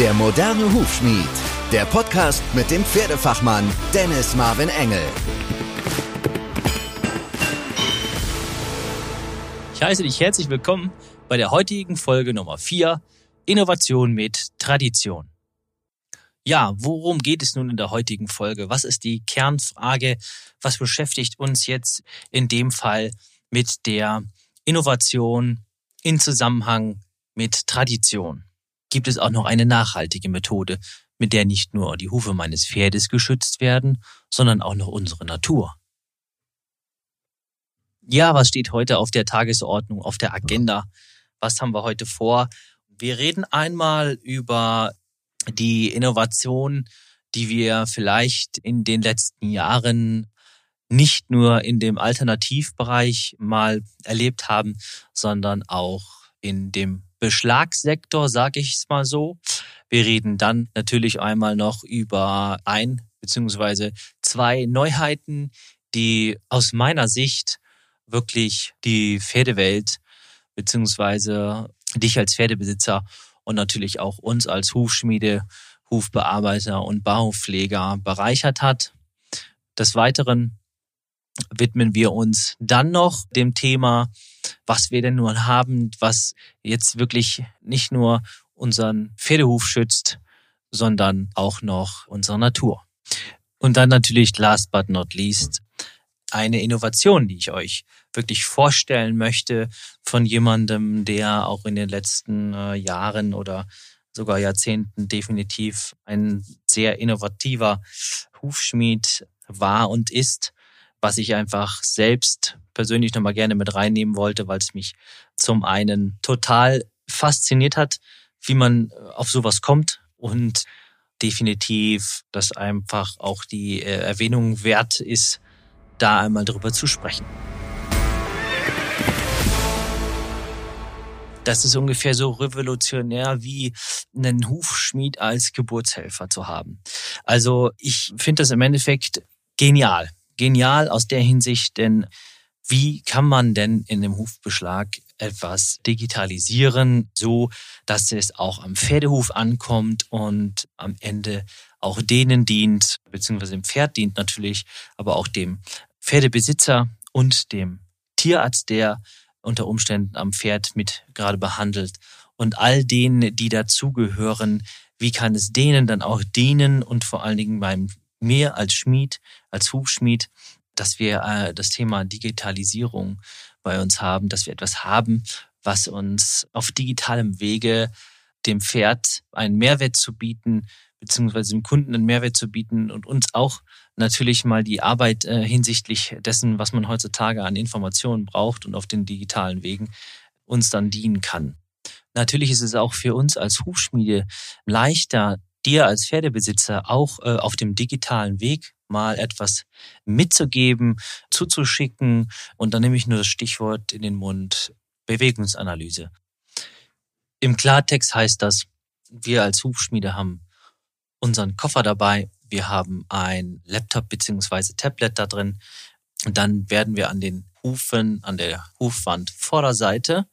Der moderne Hufschmied. Der Podcast mit dem Pferdefachmann Dennis Marvin Engel. Ich heiße dich herzlich willkommen bei der heutigen Folge Nummer 4 Innovation mit Tradition. Ja, worum geht es nun in der heutigen Folge? Was ist die Kernfrage? Was beschäftigt uns jetzt in dem Fall mit der Innovation in Zusammenhang mit Tradition? Gibt es auch noch eine nachhaltige Methode, mit der nicht nur die Hufe meines Pferdes geschützt werden, sondern auch noch unsere Natur? Ja, was steht heute auf der Tagesordnung, auf der Agenda? Was haben wir heute vor? Wir reden einmal über die Innovation, die wir vielleicht in den letzten Jahren nicht nur in dem Alternativbereich mal erlebt haben, sondern auch in dem Beschlagssektor, sage ich es mal so. Wir reden dann natürlich einmal noch über ein beziehungsweise zwei Neuheiten, die aus meiner Sicht wirklich die Pferdewelt beziehungsweise dich als Pferdebesitzer und natürlich auch uns als Hufschmiede, Hufbearbeiter und Baupfleger bereichert hat. Des Weiteren widmen wir uns dann noch dem Thema, was wir denn nun haben, was jetzt wirklich nicht nur unseren Pferdehuf schützt, sondern auch noch unsere Natur. Und dann natürlich last but not least eine Innovation, die ich euch wirklich vorstellen möchte von jemandem, der auch in den letzten äh, Jahren oder sogar Jahrzehnten definitiv ein sehr innovativer Hufschmied war und ist, was ich einfach selbst persönlich nochmal gerne mit reinnehmen wollte, weil es mich zum einen total fasziniert hat, wie man äh, auf sowas kommt und definitiv, dass einfach auch die äh, Erwähnung wert ist, da einmal drüber zu sprechen. Das ist ungefähr so revolutionär wie einen Hufschmied als Geburtshelfer zu haben. Also ich finde das im Endeffekt genial. Genial aus der Hinsicht, denn wie kann man denn in dem Hufbeschlag etwas digitalisieren, so dass es auch am Pferdehuf ankommt und am Ende auch denen dient, beziehungsweise dem Pferd dient natürlich, aber auch dem Pferdebesitzer und dem Tierarzt, der unter Umständen am Pferd mit gerade behandelt. Und all denen, die dazugehören, wie kann es denen dann auch dienen und vor allen Dingen beim mir als Schmied, als Hufschmied, dass wir äh, das Thema Digitalisierung bei uns haben, dass wir etwas haben, was uns auf digitalem Wege dem Pferd einen Mehrwert zu bieten, beziehungsweise dem Kunden einen Mehrwert zu bieten und uns auch natürlich mal die Arbeit äh, hinsichtlich dessen, was man heutzutage an Informationen braucht und auf den digitalen Wegen uns dann dienen kann. Natürlich ist es auch für uns als Hufschmiede leichter, dir als Pferdebesitzer auch äh, auf dem digitalen Weg mal etwas mitzugeben, zuzuschicken. Und dann nehme ich nur das Stichwort in den Mund Bewegungsanalyse. Im Klartext heißt das, wir als Hufschmiede haben unseren Koffer dabei, wir haben ein Laptop beziehungsweise Tablet da drin. Und dann werden wir an den Hufen, an der Hufwand Vorderseite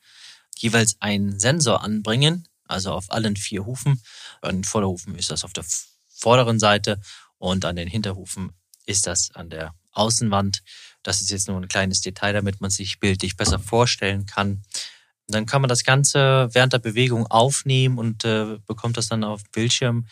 jeweils einen Sensor anbringen, also auf allen vier Hufen. An den Vorderhufen ist das auf der vorderen Seite und an den Hinterhufen ist das an der Außenwand. Das ist jetzt nur ein kleines Detail, damit man sich bildlich besser vorstellen kann. dann kann man das Ganze während der Bewegung aufnehmen und äh, bekommt das dann auf Bildschirm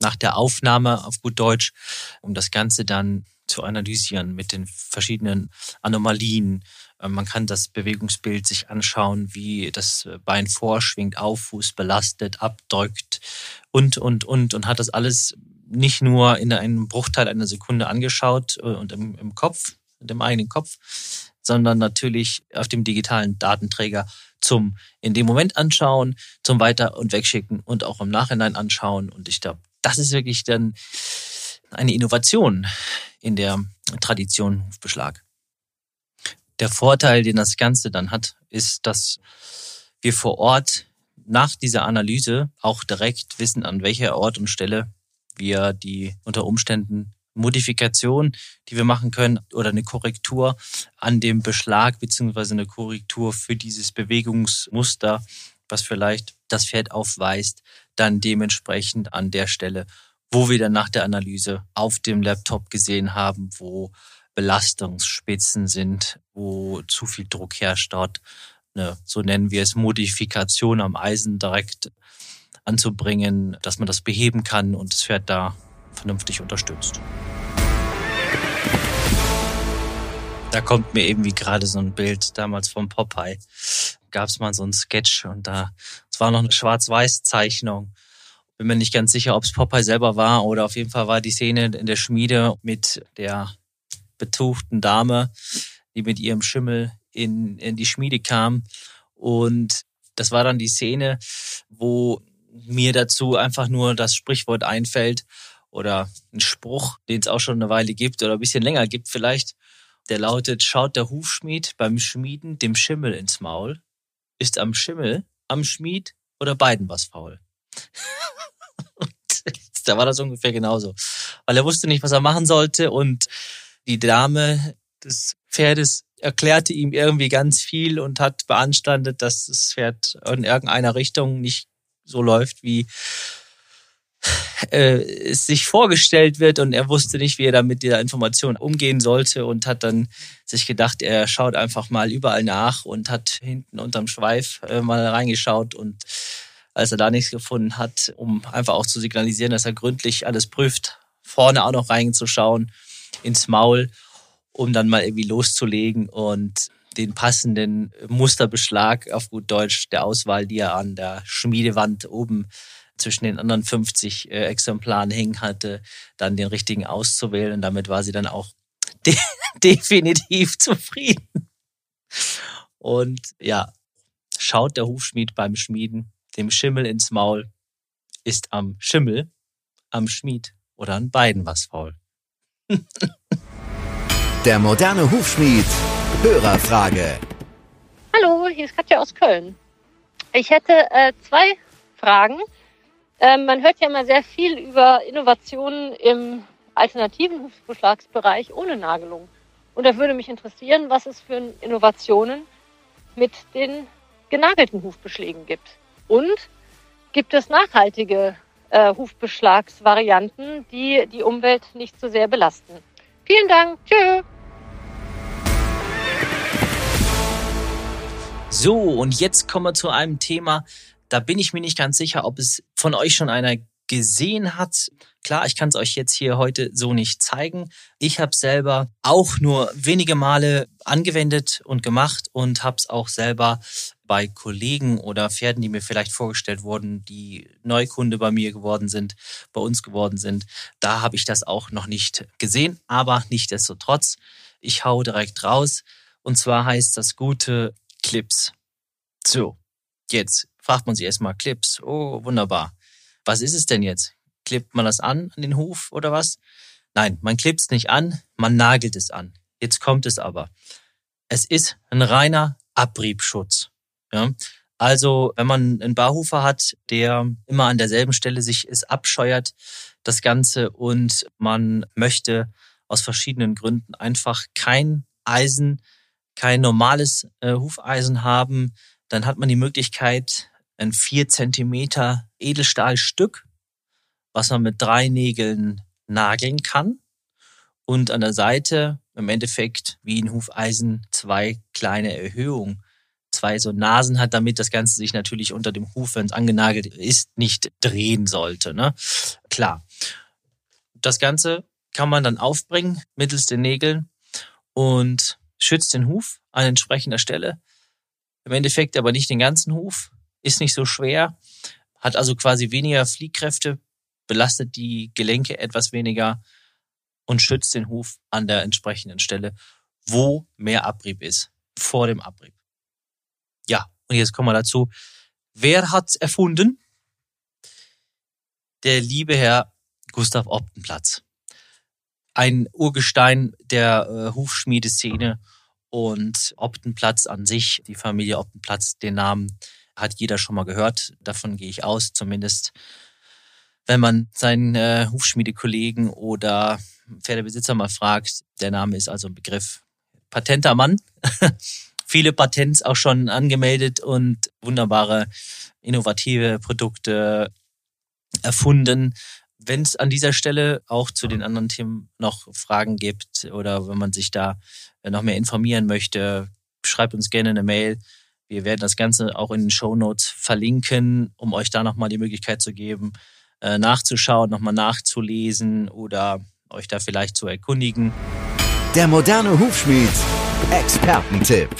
nach der Aufnahme auf gut Deutsch, um das Ganze dann zu analysieren mit den verschiedenen Anomalien. Äh, man kann das Bewegungsbild sich anschauen, wie das Bein vorschwingt, auf Fuß belastet, abdrückt und, und, und, und hat das alles nicht nur in einem Bruchteil einer Sekunde angeschaut äh, und im, im Kopf, in dem eigenen Kopf, sondern natürlich auf dem digitalen Datenträger zum in dem Moment anschauen, zum Weiter- und Wegschicken und auch im Nachhinein anschauen. Und ich glaube, das ist wirklich dann eine Innovation in der Tradition Hufbeschlag. Der Vorteil, den das Ganze dann hat, ist, dass wir vor Ort nach dieser Analyse auch direkt wissen, an welcher Ort und Stelle wir die unter Umständen Modifikation, die wir machen können oder eine Korrektur an dem Beschlag beziehungsweise eine Korrektur für dieses Bewegungsmuster, was vielleicht das Pferd aufweist, dann dementsprechend an der Stelle, wo wir dann nach der Analyse auf dem Laptop gesehen haben, wo Belastungsspitzen sind, wo zu viel Druck herrscht dort, eine, so nennen wir es, Modifikation am Eisen direkt anzubringen, dass man das beheben kann und das Pferd da vernünftig unterstützt. Da kommt mir irgendwie gerade so ein Bild damals vom Popeye. Gab es mal so ein Sketch und da, es war noch eine Schwarz-Weiß-Zeichnung. Bin mir nicht ganz sicher, ob es Popeye selber war oder auf jeden Fall war die Szene in der Schmiede mit der betuchten Dame, die mit ihrem Schimmel in, in die Schmiede kam. Und das war dann die Szene, wo mir dazu einfach nur das Sprichwort einfällt oder ein Spruch, den es auch schon eine Weile gibt oder ein bisschen länger gibt vielleicht. Der lautet, schaut der Hufschmied beim Schmieden dem Schimmel ins Maul? Ist am Schimmel, am Schmied oder beiden was faul? da war das ungefähr genauso. Weil er wusste nicht, was er machen sollte und die Dame des Pferdes erklärte ihm irgendwie ganz viel und hat beanstandet, dass das Pferd in irgendeiner Richtung nicht so läuft, wie äh, es sich vorgestellt wird. Und er wusste nicht, wie er da mit dieser Information umgehen sollte und hat dann sich gedacht, er schaut einfach mal überall nach und hat hinten unterm Schweif äh, mal reingeschaut. Und als er da nichts gefunden hat, um einfach auch zu signalisieren, dass er gründlich alles prüft, vorne auch noch reinzuschauen, ins Maul, um dann mal irgendwie loszulegen und den passenden Musterbeschlag auf gut Deutsch der Auswahl, die er an der Schmiedewand oben zwischen den anderen 50 äh, Exemplaren hängen hatte, dann den richtigen auszuwählen. Und damit war sie dann auch de definitiv zufrieden. Und ja, schaut der Hufschmied beim Schmieden dem Schimmel ins Maul, ist am Schimmel, am Schmied oder an beiden was faul. der moderne Hufschmied, Hörerfrage. Hallo, hier ist Katja aus Köln. Ich hätte äh, zwei Fragen. Ähm, man hört ja immer sehr viel über Innovationen im alternativen Hufbeschlagsbereich ohne Nagelung. Und da würde mich interessieren, was es für Innovationen mit den genagelten Hufbeschlägen gibt. Und gibt es nachhaltige äh, Hufbeschlagsvarianten, die die Umwelt nicht so sehr belasten? Vielen Dank. Tschö. So, und jetzt kommen wir zu einem Thema, da bin ich mir nicht ganz sicher, ob es von euch schon einer gesehen hat. Klar, ich kann es euch jetzt hier heute so nicht zeigen. Ich habe selber auch nur wenige Male angewendet und gemacht und habe es auch selber bei Kollegen oder Pferden, die mir vielleicht vorgestellt wurden, die Neukunde bei mir geworden sind, bei uns geworden sind. Da habe ich das auch noch nicht gesehen, aber nichtdestotrotz, ich hau direkt raus. Und zwar heißt das gute Clips. So, jetzt fragt man sich erstmal Clips. Oh, wunderbar. Was ist es denn jetzt? Klebt man das an, an den Huf oder was? Nein, man klebt es nicht an, man nagelt es an. Jetzt kommt es aber. Es ist ein reiner Abriebschutz. Ja? Also, wenn man einen Barhufer hat, der immer an derselben Stelle sich es abscheuert, das Ganze, und man möchte aus verschiedenen Gründen einfach kein Eisen, kein normales äh, Hufeisen haben, dann hat man die Möglichkeit, ein vier Zentimeter Edelstahlstück, was man mit drei Nägeln nageln kann. Und an der Seite im Endeffekt wie ein Hufeisen zwei kleine Erhöhungen, zwei so Nasen hat, damit das Ganze sich natürlich unter dem Huf, wenn es angenagelt ist, nicht drehen sollte. Ne? Klar. Das Ganze kann man dann aufbringen mittels den Nägeln und schützt den Huf an entsprechender Stelle. Im Endeffekt aber nicht den ganzen Huf, ist nicht so schwer, hat also quasi weniger Fliehkräfte, belastet die Gelenke etwas weniger und schützt den Huf an der entsprechenden Stelle, wo mehr Abrieb ist, vor dem Abrieb. Ja, und jetzt kommen wir dazu. Wer hat's erfunden? Der liebe Herr Gustav Optenplatz. Ein Urgestein der äh, Hufschmiedeszene und Optenplatz an sich, die Familie Optenplatz, den Namen hat jeder schon mal gehört. Davon gehe ich aus, zumindest wenn man seinen äh, Hufschmiedekollegen oder Pferdebesitzer mal fragt. Der Name ist also ein Begriff. Patenter Mann. Viele Patents auch schon angemeldet und wunderbare innovative Produkte erfunden. Wenn es an dieser Stelle auch zu den anderen Themen noch Fragen gibt oder wenn man sich da noch mehr informieren möchte, schreibt uns gerne eine Mail. Wir werden das Ganze auch in den Show Notes verlinken, um euch da nochmal die Möglichkeit zu geben, äh, nachzuschauen, nochmal nachzulesen oder euch da vielleicht zu erkundigen. Der moderne Hufschmied. Expertentipp.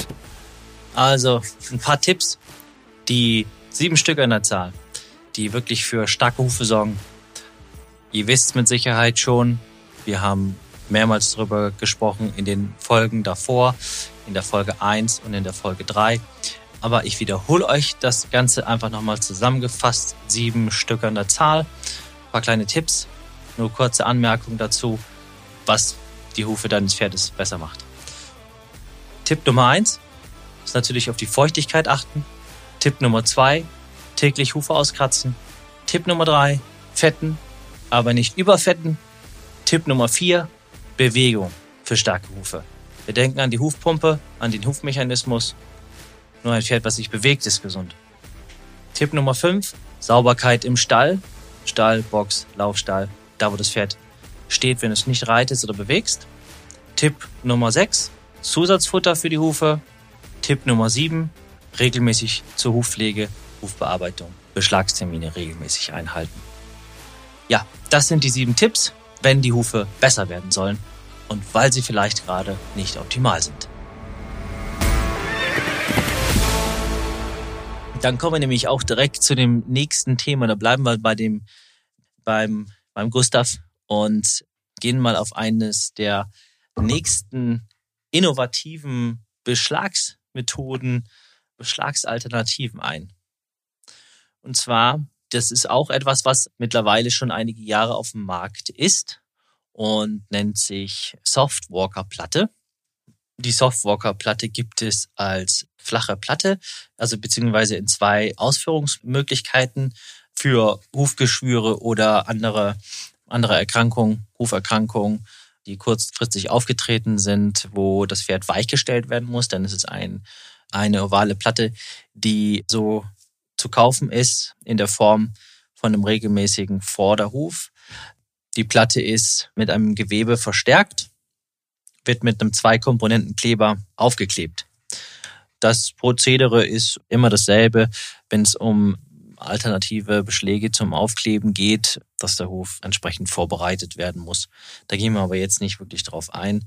Also ein paar Tipps, die sieben Stück an der Zahl, die wirklich für starke Hufe sorgen. Ihr wisst mit Sicherheit schon, wir haben mehrmals darüber gesprochen in den Folgen davor, in der Folge 1 und in der Folge 3. Aber ich wiederhole euch das Ganze einfach nochmal zusammengefasst. Sieben Stück an der Zahl. Ein paar kleine Tipps. Nur kurze Anmerkungen dazu, was die Hufe deines Pferdes besser macht. Tipp Nummer 1 ist natürlich auf die Feuchtigkeit achten. Tipp Nummer 2 täglich Hufe auskratzen. Tipp Nummer 3 fetten, aber nicht überfetten. Tipp Nummer 4 Bewegung für starke Hufe. Wir denken an die Hufpumpe, an den Hufmechanismus. Nur ein Pferd, was sich bewegt, ist gesund. Tipp Nummer 5, Sauberkeit im Stall. Stall, Box, Laufstall, da wo das Pferd steht, wenn es nicht reitest oder bewegst. Tipp Nummer 6, Zusatzfutter für die Hufe. Tipp Nummer 7, regelmäßig zur Hufpflege, Hufbearbeitung, Beschlagstermine regelmäßig einhalten. Ja, das sind die sieben Tipps, wenn die Hufe besser werden sollen und weil sie vielleicht gerade nicht optimal sind. Dann kommen wir nämlich auch direkt zu dem nächsten Thema. Da bleiben wir bei dem, beim, beim Gustav und gehen mal auf eines der nächsten innovativen Beschlagsmethoden, Beschlagsalternativen ein. Und zwar, das ist auch etwas, was mittlerweile schon einige Jahre auf dem Markt ist und nennt sich Softwalker-Platte. Die Softwalker-Platte gibt es als flache Platte, also beziehungsweise in zwei Ausführungsmöglichkeiten für Hufgeschwüre oder andere, andere Erkrankungen, Huferkrankungen, die kurzfristig aufgetreten sind, wo das Pferd weichgestellt werden muss. Dann ist es ein, eine ovale Platte, die so zu kaufen ist in der Form von einem regelmäßigen Vorderhuf. Die Platte ist mit einem Gewebe verstärkt, wird mit einem Zwei-Komponenten-Kleber aufgeklebt. Das Prozedere ist immer dasselbe, wenn es um alternative Beschläge zum Aufkleben geht, dass der Hof entsprechend vorbereitet werden muss. Da gehen wir aber jetzt nicht wirklich drauf ein.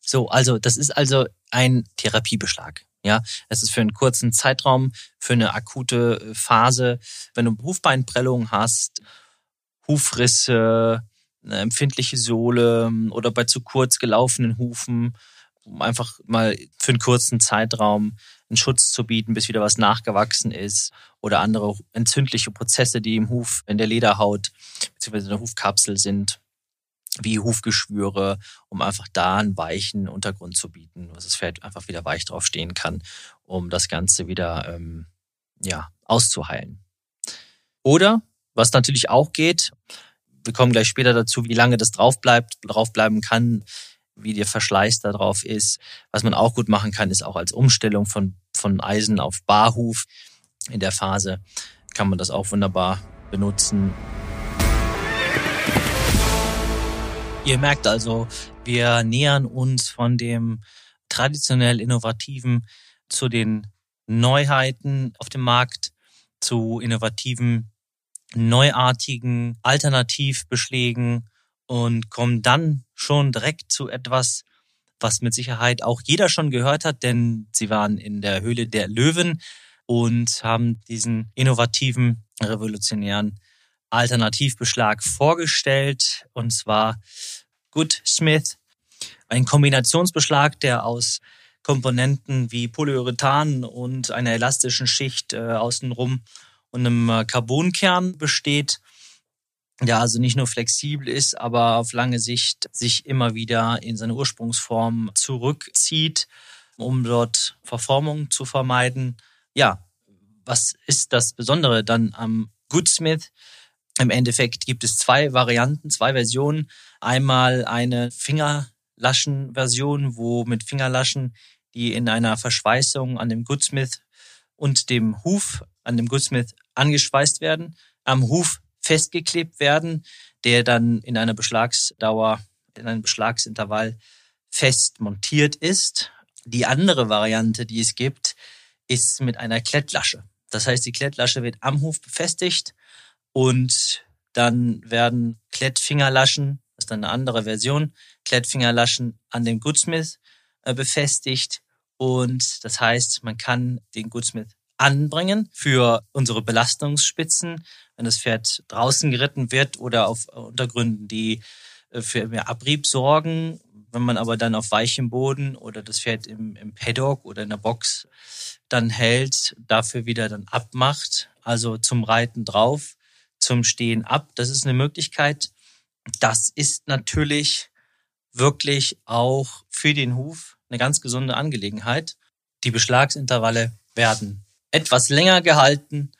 So, also das ist also ein Therapiebeschlag. Ja, es ist für einen kurzen Zeitraum, für eine akute Phase. Wenn du Hufbeinprellungen hast, Hufrisse, eine empfindliche Sohle oder bei zu kurz gelaufenen Hufen, um einfach mal für einen kurzen Zeitraum einen Schutz zu bieten, bis wieder was nachgewachsen ist oder andere entzündliche Prozesse, die im Huf, in der Lederhaut bzw. in der Hufkapsel sind, wie Hufgeschwüre, um einfach da einen weichen Untergrund zu bieten, was das Pferd einfach wieder weich drauf stehen kann, um das Ganze wieder ähm, ja, auszuheilen. Oder, was natürlich auch geht, wir kommen gleich später dazu, wie lange das drauf bleibt, draufbleiben kann, wie der Verschleiß da drauf ist. Was man auch gut machen kann, ist auch als Umstellung von, von Eisen auf Barhuf. In der Phase kann man das auch wunderbar benutzen. Ihr merkt also, wir nähern uns von dem traditionell innovativen zu den Neuheiten auf dem Markt, zu innovativen neuartigen Alternativbeschlägen und kommen dann schon direkt zu etwas, was mit Sicherheit auch jeder schon gehört hat, denn sie waren in der Höhle der Löwen und haben diesen innovativen, revolutionären Alternativbeschlag vorgestellt, und zwar Goodsmith, ein Kombinationsbeschlag, der aus Komponenten wie Polyurethan und einer elastischen Schicht äh, außenrum und einem äh, Carbonkern besteht. Ja, also nicht nur flexibel ist, aber auf lange Sicht sich immer wieder in seine Ursprungsform zurückzieht, um dort Verformung zu vermeiden. Ja, was ist das Besondere dann am Goodsmith? Im Endeffekt gibt es zwei Varianten, zwei Versionen. Einmal eine Fingerlaschen-Version, wo mit Fingerlaschen, die in einer Verschweißung an dem Goodsmith und dem Huf an dem Goodsmith angeschweißt werden. Am Huf festgeklebt werden, der dann in einer Beschlagsdauer, in einem Beschlagsintervall fest montiert ist. Die andere Variante, die es gibt, ist mit einer Klettlasche. Das heißt, die Klettlasche wird am Huf befestigt und dann werden Klettfingerlaschen, das ist dann eine andere Version, Klettfingerlaschen an dem Goodsmith äh, befestigt. Und das heißt, man kann den Goodsmith anbringen für unsere Belastungsspitzen, wenn das Pferd draußen geritten wird oder auf Untergründen, die äh, für mehr Abrieb sorgen. Wenn man aber dann auf weichem Boden oder das Pferd im, im Paddock oder in der Box dann hält, dafür wieder dann abmacht, also zum Reiten drauf, zum Stehen ab. Das ist eine Möglichkeit. Das ist natürlich wirklich auch für den Huf eine ganz gesunde Angelegenheit. Die Beschlagsintervalle werden etwas länger gehalten.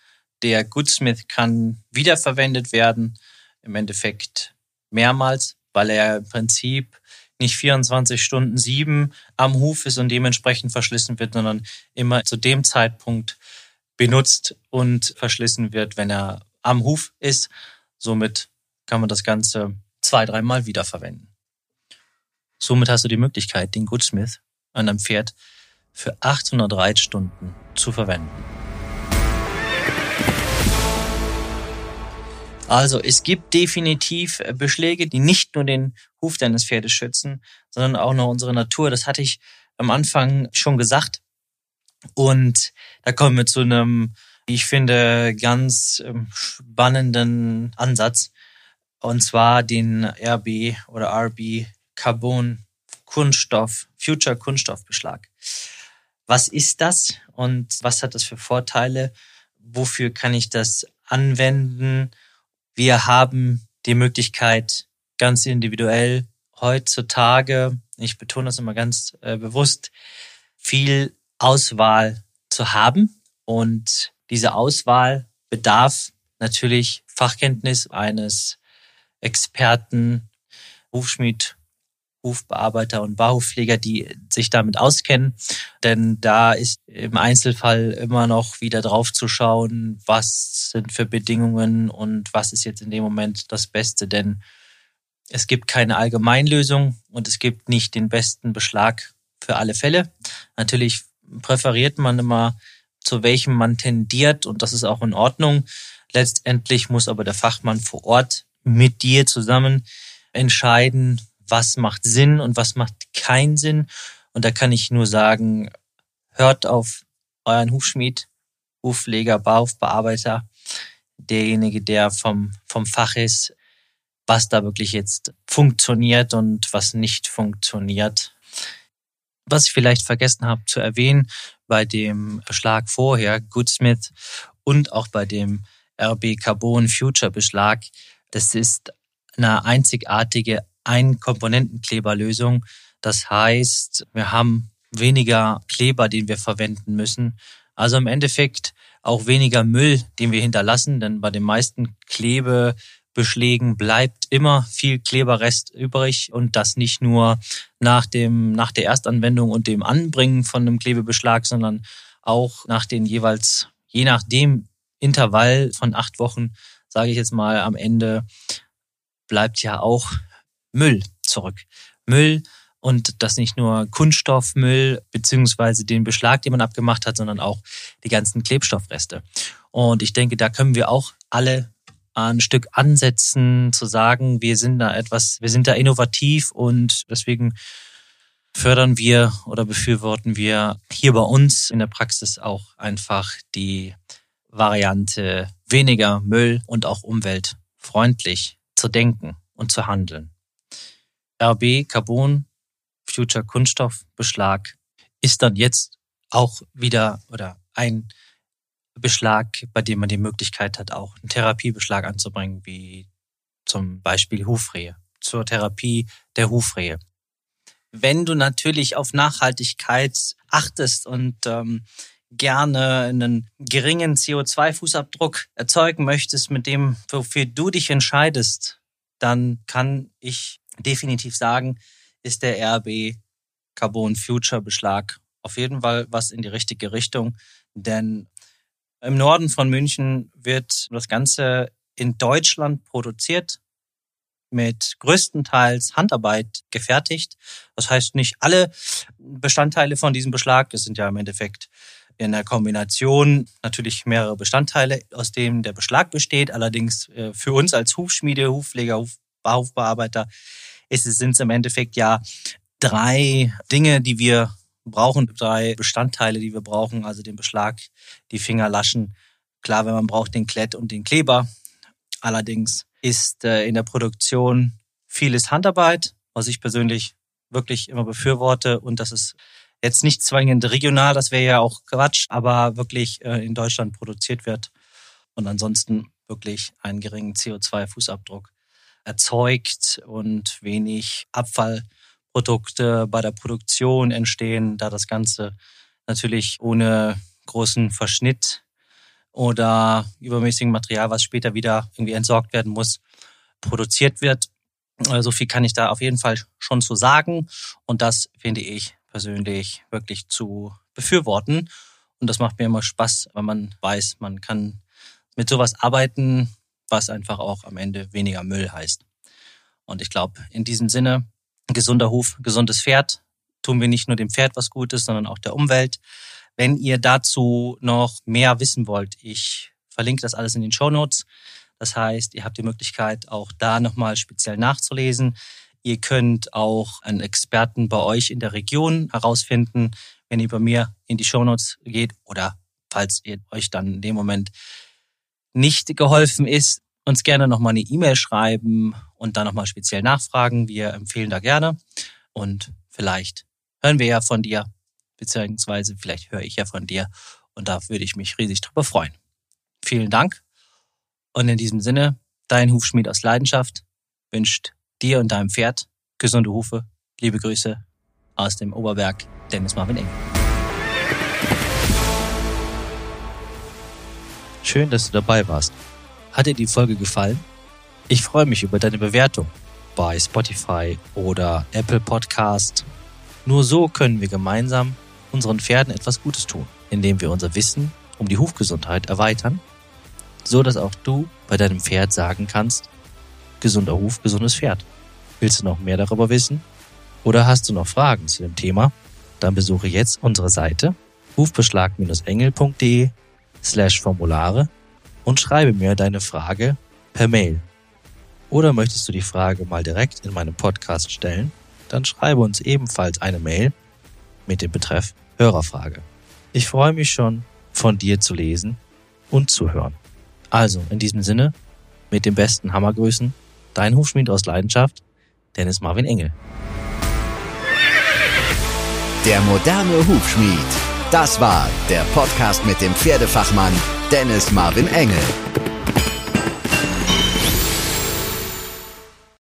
Der Goodsmith kann wiederverwendet werden, im Endeffekt mehrmals, weil er im Prinzip nicht 24 Stunden sieben am Huf ist und dementsprechend verschlissen wird, sondern immer zu dem Zeitpunkt benutzt und verschlissen wird, wenn er am Huf ist. Somit kann man das Ganze zwei, dreimal wiederverwenden. Somit hast du die Möglichkeit, den Goodsmith an einem Pferd für 800 Reitstunden zu verwenden. Also es gibt definitiv Beschläge, die nicht nur den Huf deines Pferdes schützen, sondern auch noch unsere Natur. Das hatte ich am Anfang schon gesagt. Und da kommen wir zu einem, ich finde, ganz ähm, spannenden Ansatz. Und zwar den RB oder RB Carbon Kunststoff, Future Kunststoffbeschlag. Was ist das und was hat das für Vorteile? Wofür kann ich das anwenden? Wir haben die Möglichkeit, ganz individuell heutzutage, ich betone das immer ganz äh, bewusst, viel Auswahl zu haben. Und diese Auswahl bedarf natürlich Fachkenntnis eines Experten, Hufschmied, Hufbearbeiter und Barhufpfleger, die sich damit auskennen. Denn da ist im Einzelfall immer noch wieder drauf zu schauen, was sind für Bedingungen und was ist jetzt in dem Moment das Beste. Denn es gibt keine Allgemeinlösung und es gibt nicht den besten Beschlag für alle Fälle. Natürlich präferiert man immer, zu welchem man tendiert und das ist auch in Ordnung. Letztendlich muss aber der Fachmann vor Ort mit dir zusammen entscheiden, was macht Sinn und was macht keinen Sinn. Und da kann ich nur sagen, hört auf euren Hufschmied, Hufpfleger, Bauhofbearbeiter, derjenige, der vom, vom Fach ist, was da wirklich jetzt funktioniert und was nicht funktioniert. Was ich vielleicht vergessen habe zu erwähnen, bei dem Beschlag vorher, Goodsmith und auch bei dem RB Carbon Future Beschlag, das ist eine einzigartige ein-Komponentenkleberlösung. Das heißt, wir haben weniger Kleber, den wir verwenden müssen. Also im Endeffekt auch weniger Müll, den wir hinterlassen, denn bei den meisten Klebebeschlägen bleibt immer viel Kleberrest übrig und das nicht nur nach dem, nach der Erstanwendung und dem Anbringen von einem Klebebeschlag, sondern auch nach den jeweils, je nach dem Intervall von acht Wochen, sage ich jetzt mal, am Ende bleibt ja auch Müll zurück. Müll und das nicht nur Kunststoffmüll beziehungsweise den Beschlag, den man abgemacht hat, sondern auch die ganzen Klebstoffreste. Und ich denke, da können wir auch alle ein Stück ansetzen, zu sagen, wir sind da etwas, wir sind da innovativ und deswegen fördern wir oder befürworten wir hier bei uns in der Praxis auch einfach die Variante weniger Müll und auch umweltfreundlich zu denken und zu handeln. RB Carbon Future Kunststoff Beschlag ist dann jetzt auch wieder oder ein Beschlag, bei dem man die Möglichkeit hat, auch einen Therapiebeschlag anzubringen, wie zum Beispiel Hufrehe, zur Therapie der Hufrehe. Wenn du natürlich auf Nachhaltigkeit achtest und ähm, gerne einen geringen CO2-Fußabdruck erzeugen möchtest, mit dem, wofür du dich entscheidest, dann kann ich definitiv sagen, ist der RB Carbon Future Beschlag auf jeden Fall was in die richtige Richtung, denn im Norden von München wird das Ganze in Deutschland produziert, mit größtenteils Handarbeit gefertigt. Das heißt, nicht alle Bestandteile von diesem Beschlag, es sind ja im Endeffekt in der Kombination natürlich mehrere Bestandteile, aus denen der Beschlag besteht. Allerdings äh, für uns als Hufschmiede, Hufpfleger, Huf, Hufbearbeiter ist sind es im Endeffekt ja drei Dinge, die wir brauchen, drei Bestandteile, die wir brauchen, also den Beschlag, die Fingerlaschen. Klar, wenn man braucht den Klett und den Kleber. Allerdings ist äh, in der Produktion vieles Handarbeit, was ich persönlich wirklich immer befürworte. Und das ist jetzt nicht zwingend regional, das wäre ja auch Quatsch, aber wirklich äh, in Deutschland produziert wird und ansonsten wirklich einen geringen CO2-Fußabdruck erzeugt und wenig Abfallprodukte bei der Produktion entstehen, da das Ganze natürlich ohne großen Verschnitt oder übermäßigen Material, was später wieder irgendwie entsorgt werden muss, produziert wird. So viel kann ich da auf jeden Fall schon zu sagen. Und das finde ich persönlich wirklich zu befürworten. Und das macht mir immer Spaß, weil man weiß, man kann mit sowas arbeiten, was einfach auch am Ende weniger Müll heißt. Und ich glaube, in diesem Sinne, gesunder Hof, gesundes Pferd, tun wir nicht nur dem Pferd was Gutes, sondern auch der Umwelt. Wenn ihr dazu noch mehr wissen wollt, ich verlinke das alles in den Show Notes. Das heißt, ihr habt die Möglichkeit, auch da nochmal speziell nachzulesen. Ihr könnt auch einen Experten bei euch in der Region herausfinden, wenn ihr bei mir in die Show Notes geht oder falls ihr euch dann in dem Moment nicht geholfen ist, uns gerne nochmal eine E-Mail schreiben und dann nochmal speziell nachfragen. Wir empfehlen da gerne und vielleicht hören wir ja von dir beziehungsweise vielleicht höre ich ja von dir und da würde ich mich riesig drüber freuen. Vielen Dank und in diesem Sinne, dein Hufschmied aus Leidenschaft wünscht dir und deinem Pferd gesunde Hufe. Liebe Grüße aus dem Oberberg, Dennis Marvin Eng. Schön, dass du dabei warst. Hat dir die Folge gefallen? Ich freue mich über deine Bewertung bei Spotify oder Apple Podcast. Nur so können wir gemeinsam unseren Pferden etwas Gutes tun, indem wir unser Wissen um die Hufgesundheit erweitern, so dass auch du bei deinem Pferd sagen kannst, gesunder Huf, gesundes Pferd. Willst du noch mehr darüber wissen? Oder hast du noch Fragen zu dem Thema? Dann besuche jetzt unsere Seite hufbeschlag-engel.de slash Formulare und schreibe mir deine Frage per Mail. Oder möchtest du die Frage mal direkt in meinem Podcast stellen? Dann schreibe uns ebenfalls eine Mail mit dem Betreff Hörerfrage. Ich freue mich schon, von dir zu lesen und zu hören. Also, in diesem Sinne, mit den besten Hammergrüßen, dein Hufschmied aus Leidenschaft, Dennis Marvin Engel. Der moderne Hufschmied. Das war der Podcast mit dem Pferdefachmann Dennis Marvin Engel.